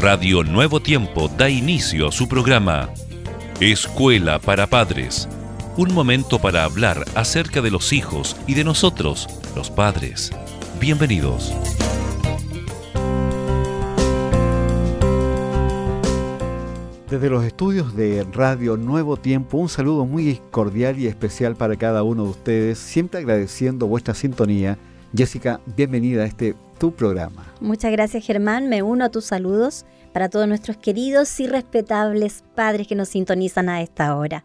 Radio Nuevo Tiempo da inicio a su programa Escuela para Padres. Un momento para hablar acerca de los hijos y de nosotros, los padres. Bienvenidos. Desde los estudios de Radio Nuevo Tiempo, un saludo muy cordial y especial para cada uno de ustedes, siempre agradeciendo vuestra sintonía. Jessica, bienvenida a este tu programa. Muchas gracias Germán, me uno a tus saludos para todos nuestros queridos y respetables padres que nos sintonizan a esta hora.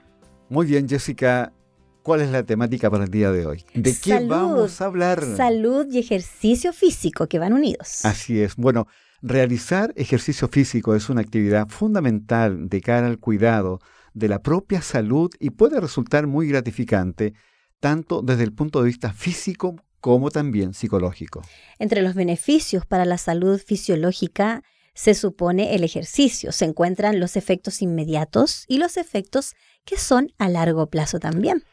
Muy bien Jessica, ¿cuál es la temática para el día de hoy? ¿De qué vamos a hablar? Salud y ejercicio físico que van unidos. Así es, bueno. Realizar ejercicio físico es una actividad fundamental de cara al cuidado de la propia salud y puede resultar muy gratificante tanto desde el punto de vista físico como también psicológico. Entre los beneficios para la salud fisiológica se supone el ejercicio, se encuentran los efectos inmediatos y los efectos que son a largo plazo también.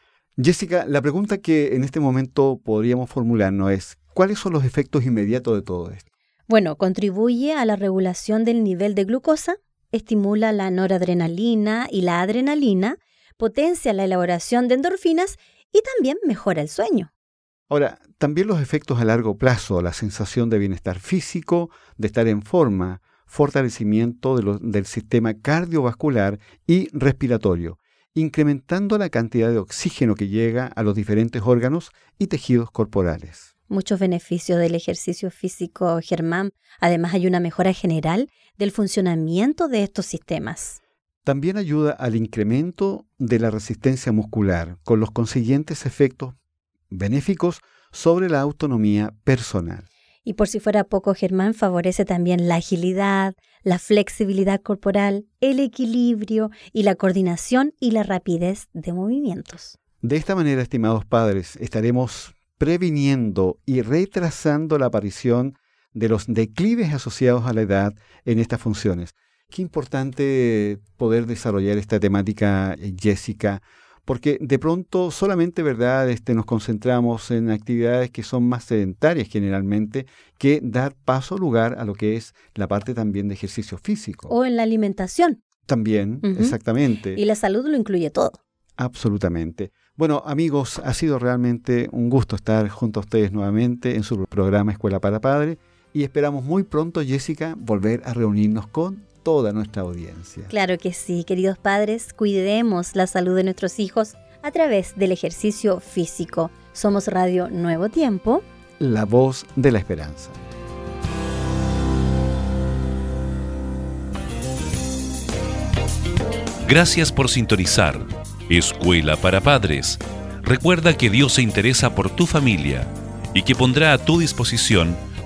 Jessica, la pregunta que en este momento podríamos formularnos es, ¿cuáles son los efectos inmediatos de todo esto? Bueno, contribuye a la regulación del nivel de glucosa, estimula la noradrenalina y la adrenalina, potencia la elaboración de endorfinas y también mejora el sueño. Ahora, también los efectos a largo plazo, la sensación de bienestar físico, de estar en forma, fortalecimiento del sistema cardiovascular y respiratorio, incrementando la cantidad de oxígeno que llega a los diferentes órganos y tejidos corporales muchos beneficios del ejercicio físico, Germán. Además, hay una mejora general del funcionamiento de estos sistemas. También ayuda al incremento de la resistencia muscular, con los consiguientes efectos benéficos sobre la autonomía personal. Y por si fuera poco, Germán favorece también la agilidad, la flexibilidad corporal, el equilibrio y la coordinación y la rapidez de movimientos. De esta manera, estimados padres, estaremos previniendo y retrasando la aparición de los declives asociados a la edad en estas funciones. Qué importante poder desarrollar esta temática, eh, Jessica, porque de pronto solamente, ¿verdad?, este, nos concentramos en actividades que son más sedentarias generalmente, que dar paso lugar a lo que es la parte también de ejercicio físico. O en la alimentación. También, exactamente. Y la salud lo incluye todo. Absolutamente. Bueno, amigos, ha sido realmente un gusto estar junto a ustedes nuevamente en su programa Escuela para Padres y esperamos muy pronto, Jessica, volver a reunirnos con toda nuestra audiencia. Claro que sí, queridos padres, cuidemos la salud de nuestros hijos a través del ejercicio físico. Somos Radio Nuevo Tiempo, la voz de la esperanza. Gracias por sintonizar Escuela para Padres. Recuerda que Dios se interesa por tu familia y que pondrá a tu disposición